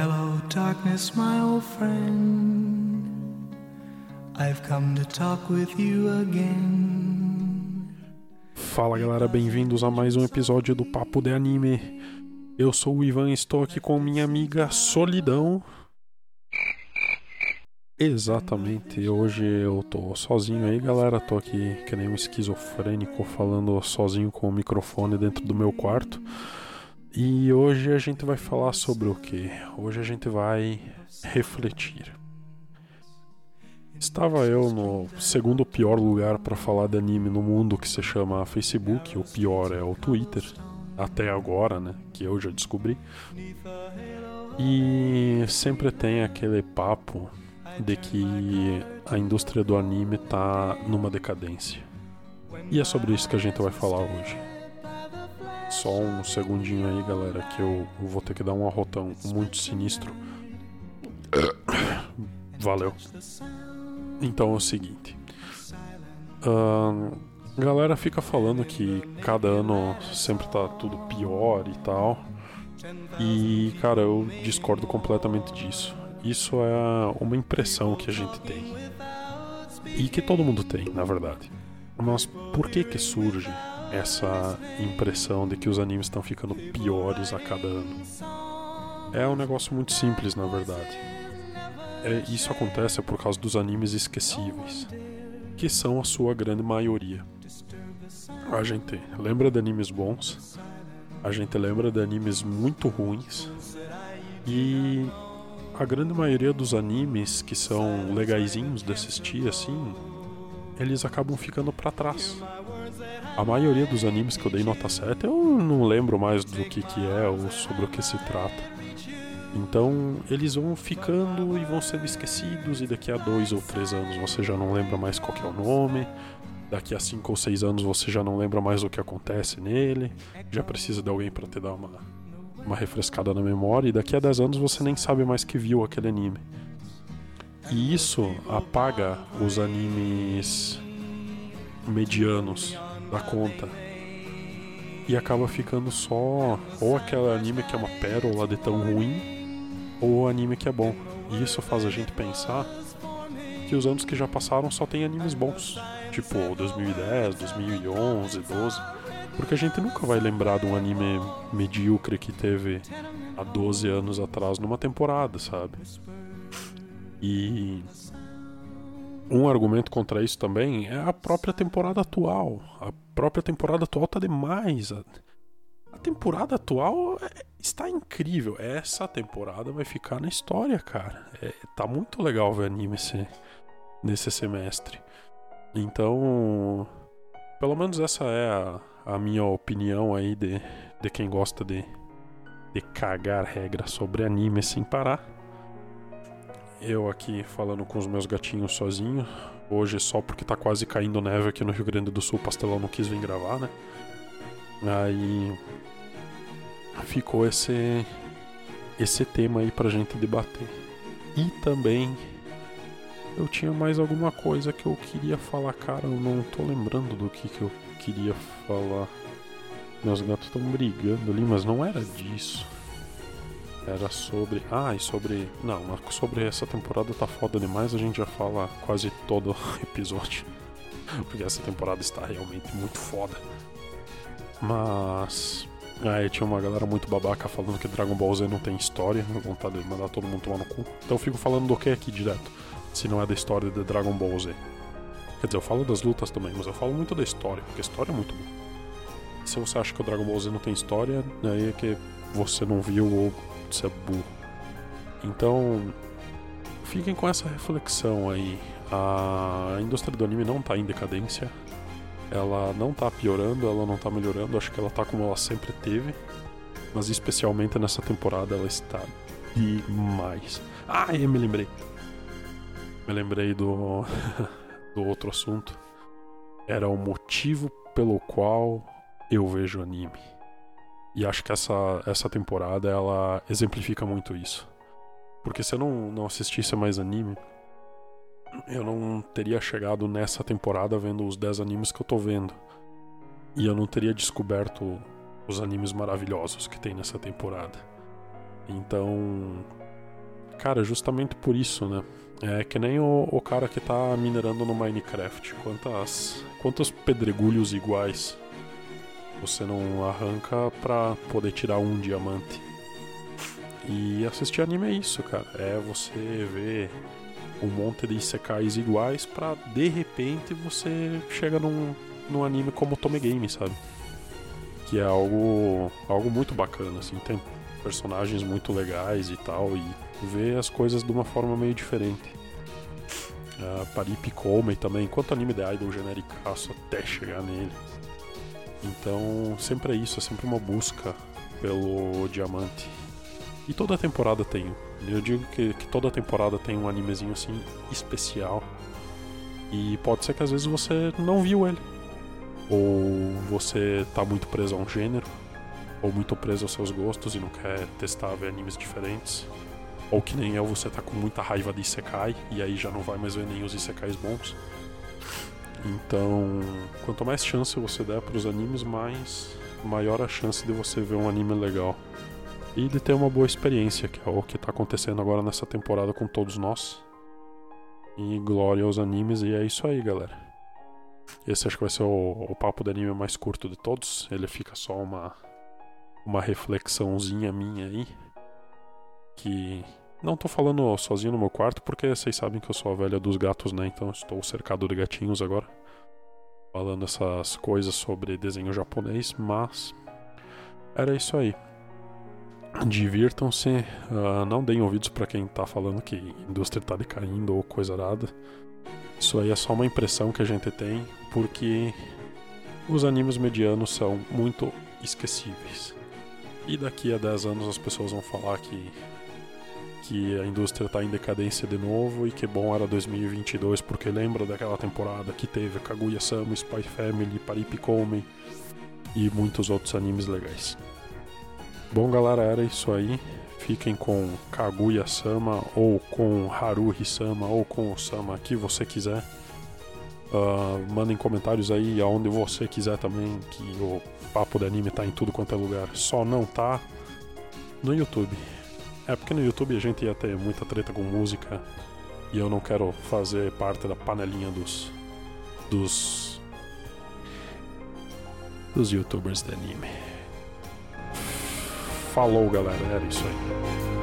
Hello, darkness, my old friend. I've come to talk with you again. Fala galera, bem-vindos a mais um episódio do Papo de Anime. Eu sou o Ivan e estou aqui com minha amiga Solidão. Exatamente, hoje eu tô sozinho aí, galera. Tô aqui que nem um esquizofrênico falando sozinho com o microfone dentro do meu quarto. E hoje a gente vai falar sobre o que? Hoje a gente vai refletir. Estava eu no segundo pior lugar para falar de anime no mundo que se chama Facebook, o pior é o Twitter, até agora, né, que eu já descobri. E sempre tem aquele papo de que a indústria do anime tá numa decadência. E é sobre isso que a gente vai falar hoje. Só um segundinho aí, galera, que eu vou ter que dar um arrotão muito sinistro. Valeu. Então é o seguinte. a galera fica falando que cada ano sempre tá tudo pior e tal. E, cara, eu discordo completamente disso. Isso é uma impressão que a gente tem. E que todo mundo tem, na verdade. Mas por que que surge essa impressão de que os animes estão ficando piores a cada ano. É um negócio muito simples, na verdade. É, isso acontece por causa dos animes esquecíveis, que são a sua grande maioria. A gente lembra de animes bons, a gente lembra de animes muito ruins, e a grande maioria dos animes que são legaisinhos de assistir assim, eles acabam ficando para trás. A maioria dos animes que eu dei nota 7 eu não lembro mais do que, que é ou sobre o que se trata. Então eles vão ficando e vão sendo esquecidos, e daqui a dois ou três anos você já não lembra mais qual é o nome. Daqui a cinco ou seis anos você já não lembra mais o que acontece nele. Já precisa de alguém para te dar uma, uma refrescada na memória. E daqui a dez anos você nem sabe mais que viu aquele anime. E isso apaga os animes medianos da conta. E acaba ficando só ou aquele anime que é uma pérola de tão ruim, ou o anime que é bom. E isso faz a gente pensar que os anos que já passaram só tem animes bons. Tipo 2010, 2011, 12. Porque a gente nunca vai lembrar de um anime medíocre que teve há 12 anos atrás numa temporada, sabe? E um argumento contra isso também é a própria temporada atual. A própria temporada atual tá demais. A, temporada atual é, está incrível. Essa temporada vai ficar na história, cara. É, tá muito legal ver anime esse, nesse semestre. Então, pelo menos essa é a, a minha opinião aí de, de quem gosta de, de cagar regra sobre anime sem parar. Eu aqui falando com os meus gatinhos sozinho. Hoje só porque tá quase caindo neve aqui no Rio Grande do Sul, o Pastelão não quis vir gravar, né? Aí ficou esse esse tema aí pra gente debater. E também eu tinha mais alguma coisa que eu queria falar, cara, eu não tô lembrando do que que eu queria falar. Meus gatos estão brigando ali, mas não era disso. Era sobre. Ah, e sobre. Não, sobre essa temporada tá foda demais, a gente já fala quase todo episódio. Porque essa temporada está realmente muito foda. Mas. Aí tinha uma galera muito babaca falando que Dragon Ball Z não tem história, vontade de mandar todo mundo tomar no cu. Então eu fico falando do que aqui direto, se não é da história de Dragon Ball Z. Quer dizer, eu falo das lutas também, mas eu falo muito da história, porque a história é muito boa. Se você acha que o Dragon Ball Z não tem história, aí é que você não viu ou você é burro. Então, fiquem com essa reflexão aí. A indústria do anime não tá em decadência. Ela não tá piorando, ela não tá melhorando. Acho que ela tá como ela sempre teve. Mas especialmente nessa temporada ela está demais. Ah, eu me lembrei. Me lembrei do, do outro assunto. Era o motivo pelo qual eu vejo anime. E acho que essa, essa temporada ela exemplifica muito isso. Porque se eu não, não assistisse mais anime, eu não teria chegado nessa temporada vendo os 10 animes que eu tô vendo. E eu não teria descoberto os animes maravilhosos que tem nessa temporada. Então, cara, justamente por isso, né? É que nem o, o cara que tá minerando no Minecraft. Quantas, quantos pedregulhos iguais você não arranca pra poder tirar um diamante? E assistir anime é isso, cara. É você ver um monte de isekais iguais pra de repente você chega num, num anime como Tome Game, sabe? Que é algo, algo muito bacana, assim. Tem personagens muito legais e tal. E ver as coisas de uma forma meio diferente. Uh, Parip Comey também, enquanto anime de idol genericaço até chegar nele. Então, sempre é isso, é sempre uma busca pelo diamante. E toda temporada tem. Eu digo que, que toda temporada tem um animezinho assim especial. E pode ser que às vezes você não viu ele. Ou você tá muito preso a um gênero. Ou muito preso aos seus gostos e não quer testar ver animes diferentes. Ou que nem eu, você tá com muita raiva de Isekai e aí já não vai mais ver nem os Isekais bons. Então, quanto mais chance você der para os animes, mais maior a chance de você ver um anime legal e de ter uma boa experiência, que é o que está acontecendo agora nessa temporada com todos nós. E glória aos animes, e é isso aí, galera. Esse acho que vai ser o, o papo de anime mais curto de todos. Ele fica só uma, uma reflexãozinha minha aí. Que não tô falando sozinho no meu quarto, porque vocês sabem que eu sou a velha dos gatos, né? Então estou cercado de gatinhos agora. Falando essas coisas sobre desenho japonês, mas. Era isso aí. Divirtam-se, uh, não deem ouvidos para quem tá falando que a indústria tá decaindo ou coisa nada. Isso aí é só uma impressão que a gente tem, porque os animes medianos são muito esquecíveis. E daqui a 10 anos as pessoas vão falar que que a indústria está em decadência de novo e que bom era 2022 porque lembra daquela temporada que teve Kaguya-sama, Spy Family, Paripikome e muitos outros animes legais. Bom, galera, era isso aí. Fiquem com Kaguya-sama ou com Haruhi-sama ou com o Sama que você quiser. Uh, mandem comentários aí aonde você quiser também, que o papo de anime tá em tudo quanto é lugar. Só não tá no YouTube. É porque no YouTube a gente ia ter muita treta com música e eu não quero fazer parte da panelinha dos. dos. dos youtubers de anime. Falou, galera, era isso aí.